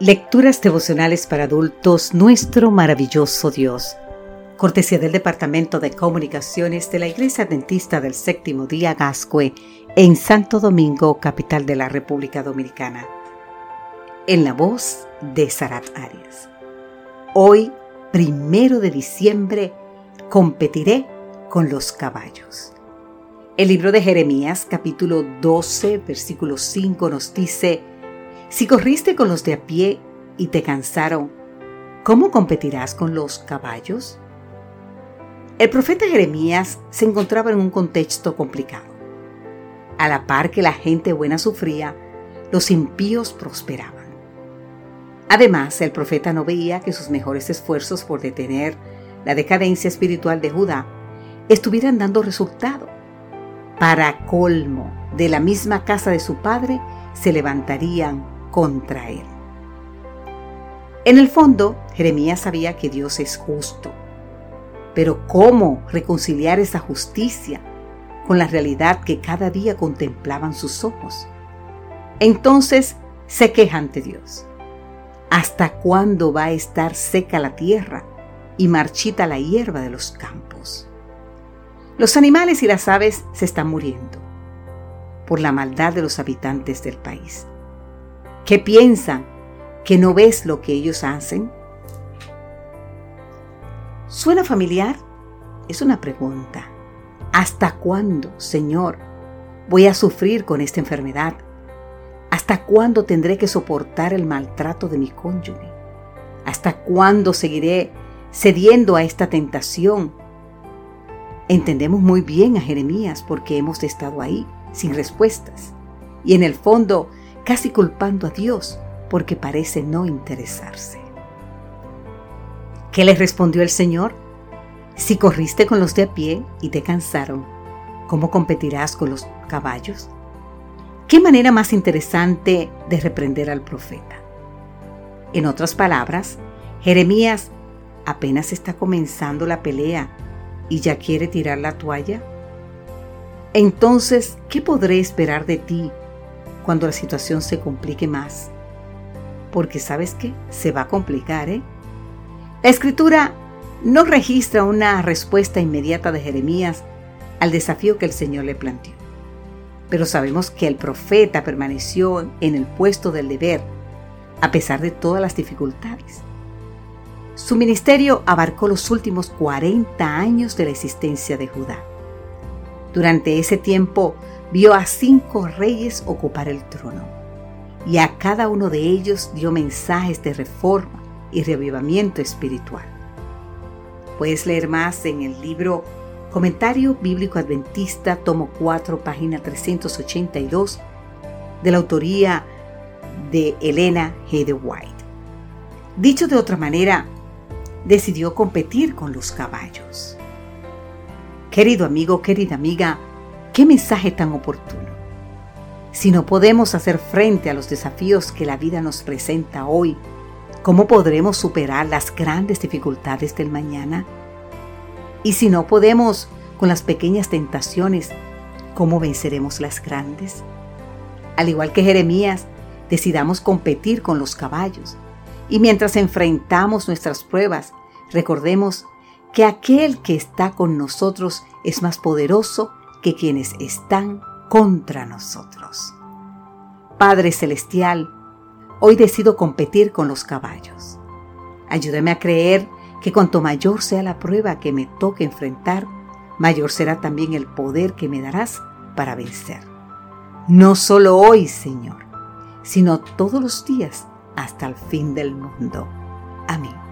Lecturas devocionales para adultos, nuestro maravilloso Dios. Cortesía del Departamento de Comunicaciones de la Iglesia Adventista del Séptimo Día Gascue en Santo Domingo, capital de la República Dominicana. En la voz de Sarat Arias. Hoy, primero de diciembre, competiré con los caballos. El libro de Jeremías, capítulo 12, versículo 5, nos dice, si corriste con los de a pie y te cansaron, ¿cómo competirás con los caballos? El profeta Jeremías se encontraba en un contexto complicado. A la par que la gente buena sufría, los impíos prosperaban. Además, el profeta no veía que sus mejores esfuerzos por detener la decadencia espiritual de Judá estuvieran dando resultado. Para colmo, de la misma casa de su padre se levantarían contra él. En el fondo, Jeremías sabía que Dios es justo. Pero ¿cómo reconciliar esa justicia con la realidad que cada día contemplaban sus ojos? Entonces se queja ante Dios. ¿Hasta cuándo va a estar seca la tierra y marchita la hierba de los campos? Los animales y las aves se están muriendo por la maldad de los habitantes del país. ¿Qué piensan? ¿Que no ves lo que ellos hacen? ¿Suena familiar? Es una pregunta. ¿Hasta cuándo, Señor, voy a sufrir con esta enfermedad? ¿Hasta cuándo tendré que soportar el maltrato de mi cónyuge? ¿Hasta cuándo seguiré cediendo a esta tentación? Entendemos muy bien a Jeremías porque hemos estado ahí, sin respuestas. Y en el fondo casi culpando a Dios porque parece no interesarse. ¿Qué le respondió el Señor? Si corriste con los de a pie y te cansaron, ¿cómo competirás con los caballos? ¿Qué manera más interesante de reprender al profeta? En otras palabras, Jeremías apenas está comenzando la pelea y ya quiere tirar la toalla. Entonces, ¿qué podré esperar de ti cuando la situación se complique más. Porque sabes qué, se va a complicar, ¿eh? La escritura no registra una respuesta inmediata de Jeremías al desafío que el Señor le planteó. Pero sabemos que el profeta permaneció en el puesto del deber a pesar de todas las dificultades. Su ministerio abarcó los últimos 40 años de la existencia de Judá. Durante ese tiempo vio a cinco reyes ocupar el trono, y a cada uno de ellos dio mensajes de reforma y reavivamiento espiritual. Puedes leer más en el libro Comentario Bíblico Adventista, tomo 4, página 382, de la autoría de Elena G. White. Dicho de otra manera, decidió competir con los caballos. Querido amigo, querida amiga, Qué mensaje tan oportuno. Si no podemos hacer frente a los desafíos que la vida nos presenta hoy, ¿cómo podremos superar las grandes dificultades del mañana? Y si no podemos con las pequeñas tentaciones, ¿cómo venceremos las grandes? Al igual que Jeremías, decidamos competir con los caballos. Y mientras enfrentamos nuestras pruebas, recordemos que aquel que está con nosotros es más poderoso quienes están contra nosotros. Padre Celestial, hoy decido competir con los caballos. Ayúdame a creer que cuanto mayor sea la prueba que me toque enfrentar, mayor será también el poder que me darás para vencer. No solo hoy, Señor, sino todos los días hasta el fin del mundo. Amén.